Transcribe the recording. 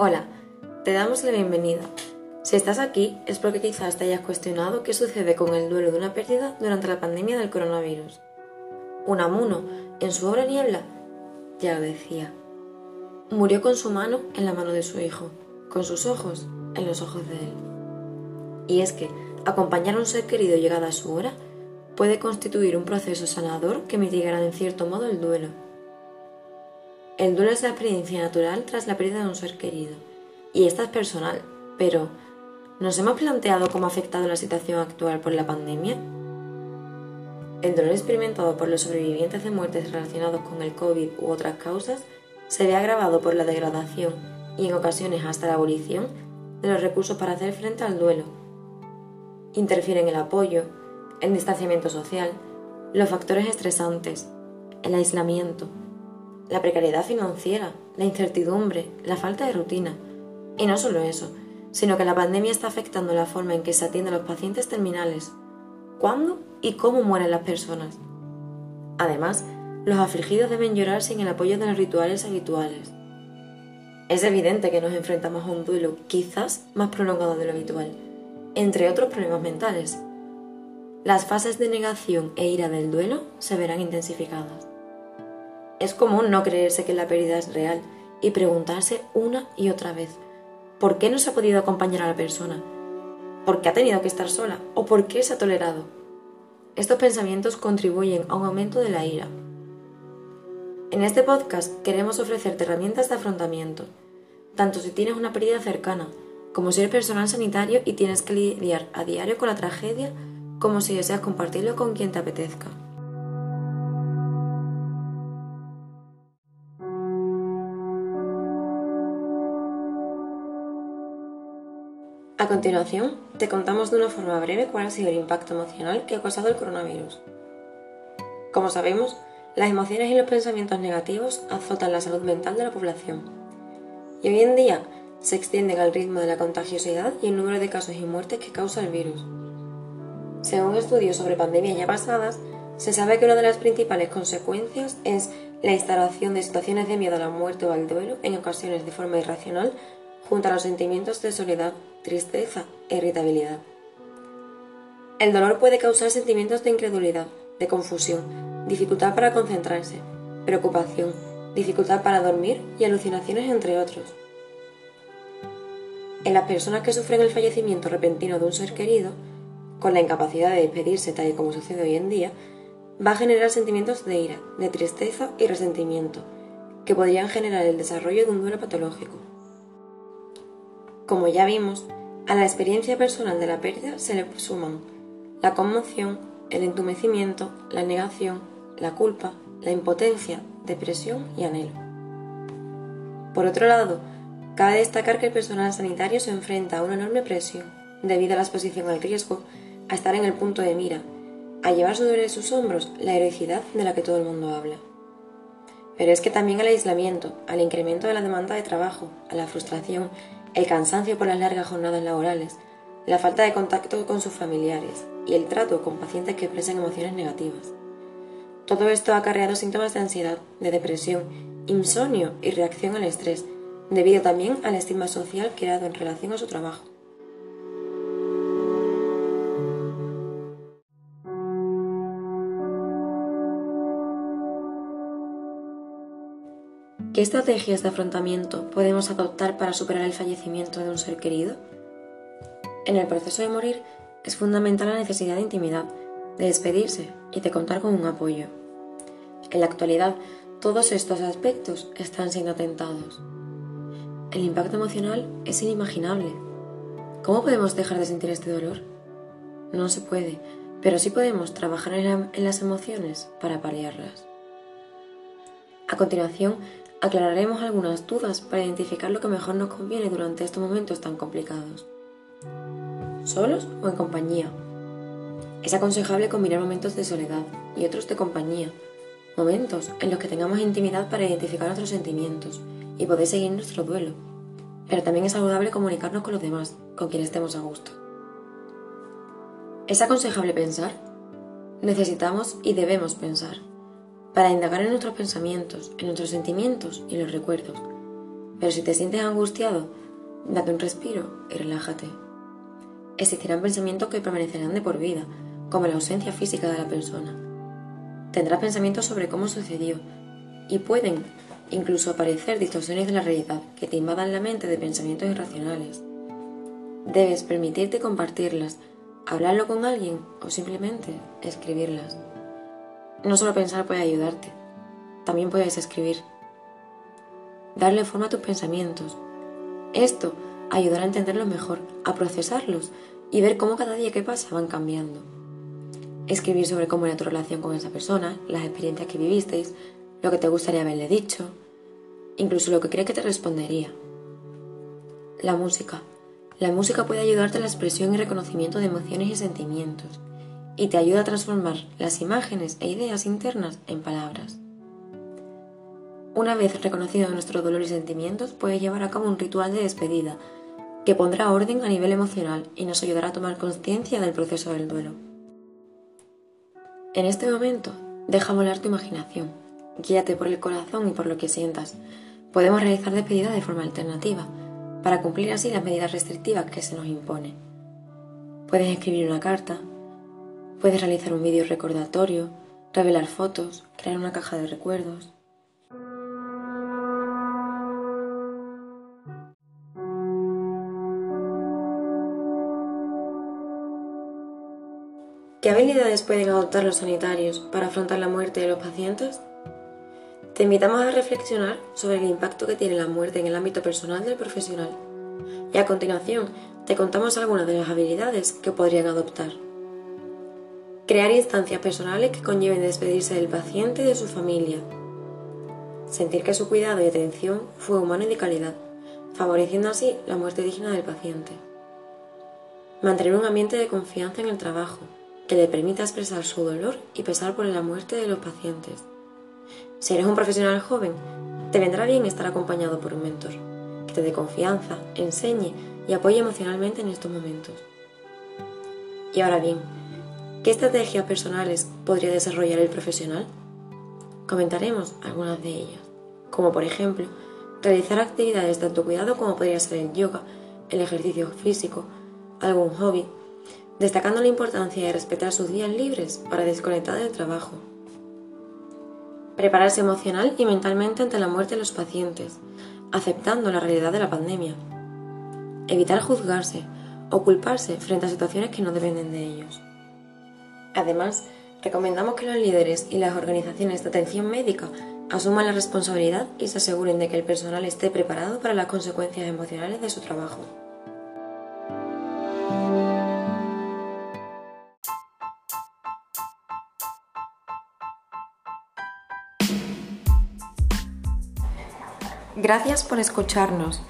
Hola, te damos la bienvenida. Si estás aquí es porque quizás te hayas cuestionado qué sucede con el duelo de una pérdida durante la pandemia del coronavirus. Unamuno, en su obra Niebla, ya lo decía. Murió con su mano en la mano de su hijo, con sus ojos en los ojos de él. Y es que acompañar a un ser querido llegada a su hora puede constituir un proceso sanador que mitigará en cierto modo el duelo el duelo es la experiencia natural tras la pérdida de un ser querido, y esta es personal, pero ¿nos hemos planteado cómo ha afectado la situación actual por la pandemia? El dolor experimentado por los sobrevivientes de muertes relacionados con el COVID u otras causas se ve agravado por la degradación y en ocasiones hasta la abolición de los recursos para hacer frente al duelo. Interfieren el apoyo, el distanciamiento social, los factores estresantes, el aislamiento, la precariedad financiera, la incertidumbre, la falta de rutina. Y no solo eso, sino que la pandemia está afectando la forma en que se atiende a los pacientes terminales, cuándo y cómo mueren las personas. Además, los afligidos deben llorar sin el apoyo de los rituales habituales. Es evidente que nos enfrentamos a un duelo quizás más prolongado de lo habitual, entre otros problemas mentales. Las fases de negación e ira del duelo se verán intensificadas. Es común no creerse que la pérdida es real y preguntarse una y otra vez, ¿por qué no se ha podido acompañar a la persona? ¿Por qué ha tenido que estar sola? ¿O por qué se ha tolerado? Estos pensamientos contribuyen a un aumento de la ira. En este podcast queremos ofrecerte herramientas de afrontamiento, tanto si tienes una pérdida cercana, como si eres personal sanitario y tienes que lidiar a diario con la tragedia, como si deseas compartirlo con quien te apetezca. A continuación, te contamos de una forma breve cuál ha sido el impacto emocional que ha causado el coronavirus. Como sabemos, las emociones y los pensamientos negativos azotan la salud mental de la población. Y hoy en día se extienden al ritmo de la contagiosidad y el número de casos y muertes que causa el virus. Según estudios sobre pandemias ya pasadas, se sabe que una de las principales consecuencias es la instalación de situaciones de miedo a la muerte o al duelo, en ocasiones de forma irracional, junto a los sentimientos de soledad, tristeza e irritabilidad. El dolor puede causar sentimientos de incredulidad, de confusión, dificultad para concentrarse, preocupación, dificultad para dormir y alucinaciones entre otros. En las personas que sufren el fallecimiento repentino de un ser querido, con la incapacidad de despedirse tal y como sucede hoy en día, va a generar sentimientos de ira, de tristeza y resentimiento, que podrían generar el desarrollo de un duelo patológico. Como ya vimos, a la experiencia personal de la pérdida se le suman la conmoción, el entumecimiento, la negación, la culpa, la impotencia, depresión y anhelo. Por otro lado, cabe destacar que el personal sanitario se enfrenta a una enorme presión debido a la exposición al riesgo, a estar en el punto de mira, a llevar sobre sus hombros la heroicidad de la que todo el mundo habla. Pero es que también al aislamiento, al incremento de la demanda de trabajo, a la frustración el cansancio por las largas jornadas laborales, la falta de contacto con sus familiares y el trato con pacientes que expresan emociones negativas. Todo esto ha acarreado síntomas de ansiedad, de depresión, insomnio y reacción al estrés, debido también al estigma social creado en relación a su trabajo. ¿Qué estrategias de afrontamiento podemos adoptar para superar el fallecimiento de un ser querido? En el proceso de morir es fundamental la necesidad de intimidad, de despedirse y de contar con un apoyo. En la actualidad, todos estos aspectos están siendo atentados. El impacto emocional es inimaginable. ¿Cómo podemos dejar de sentir este dolor? No se puede, pero sí podemos trabajar en, las emociones para paliarlas. A continuación, aclararemos algunas dudas para identificar lo que mejor nos conviene durante estos momentos tan complicados. ¿Solos o en compañía? Es aconsejable combinar momentos de soledad y otros de compañía, momentos en los que tengamos intimidad para identificar nuestros sentimientos y poder seguir nuestro duelo. Pero también es saludable comunicarnos con los demás, con quienes estemos a gusto. ¿Es aconsejable pensar? Necesitamos y debemos pensar para indagar en nuestros pensamientos, en nuestros sentimientos y los recuerdos. Pero si te sientes angustiado, date un respiro y relájate. Existirán pensamientos que permanecerán de por vida, como la ausencia física de la persona. Tendrás pensamientos sobre cómo sucedió y pueden incluso aparecer distorsiones de la realidad que te invadan la mente de pensamientos irracionales. Debes permitirte compartirlas, hablarlo con alguien o simplemente escribirlas. No solo pensar puede ayudarte, también puedes escribir. Darle forma a tus pensamientos. Esto ayudará a entenderlos mejor, a procesarlos y ver cómo cada día que pasa van cambiando. Escribir sobre cómo era tu relación con esa persona, las experiencias que vivisteis, lo que te gustaría haberle dicho, incluso lo que cree que te respondería. La música. La música puede ayudarte a la expresión y reconocimiento de emociones y sentimientos, y te ayuda a transformar las imágenes e ideas internas en palabras. Una vez reconocido nuestro dolor y sentimientos, puede llevar a cabo un ritual de despedida, que pondrá orden a nivel emocional y nos ayudará a tomar conciencia del proceso del duelo. En este momento, deja volar tu imaginación, guíate por el corazón y por lo que sientas. Podemos realizar despedida de forma alternativa, para cumplir así las medidas restrictivas que se nos impone. Puedes escribir una carta, puedes realizar un vídeo recordatorio, revelar fotos, crear una caja de recuerdos. ¿Qué habilidades pueden adoptar los sanitarios para afrontar la muerte de los pacientes? Te invitamos a reflexionar sobre el impacto que tiene la muerte en el ámbito personal del profesional. Y a continuación, te contamos algunas de las habilidades que podrían adoptar. Crear instancias personales que conlleven despedirse del paciente y de su familia. Sentir que su cuidado y atención fue humano y de calidad, favoreciendo así la muerte digna del paciente. Mantener un ambiente de confianza en el trabajo, que le permita expresar su dolor y pesar por la muerte de los pacientes si eres un profesional joven, te vendrá bien estar acompañado por un mentor, que te dé confianza, enseñe y apoye emocionalmente en estos momentos. Y ahora bien, ¿qué estrategias personales podría desarrollar el profesional? Comentaremos algunas de ellas, como por ejemplo, realizar actividades de autocuidado como podría ser el yoga, el ejercicio físico, algún hobby, destacando la importancia de respetar sus días libres para desconectar del trabajo, prepararse emocional y mentalmente ante la muerte de los pacientes, aceptando la realidad de la pandemia, evitar juzgarse o culparse frente a situaciones que no dependen de ellos. Además, recomendamos que los líderes y las organizaciones de atención médica asuman la responsabilidad y se aseguren de que el personal esté preparado para las consecuencias emocionales de su trabajo. Gracias por escucharnos.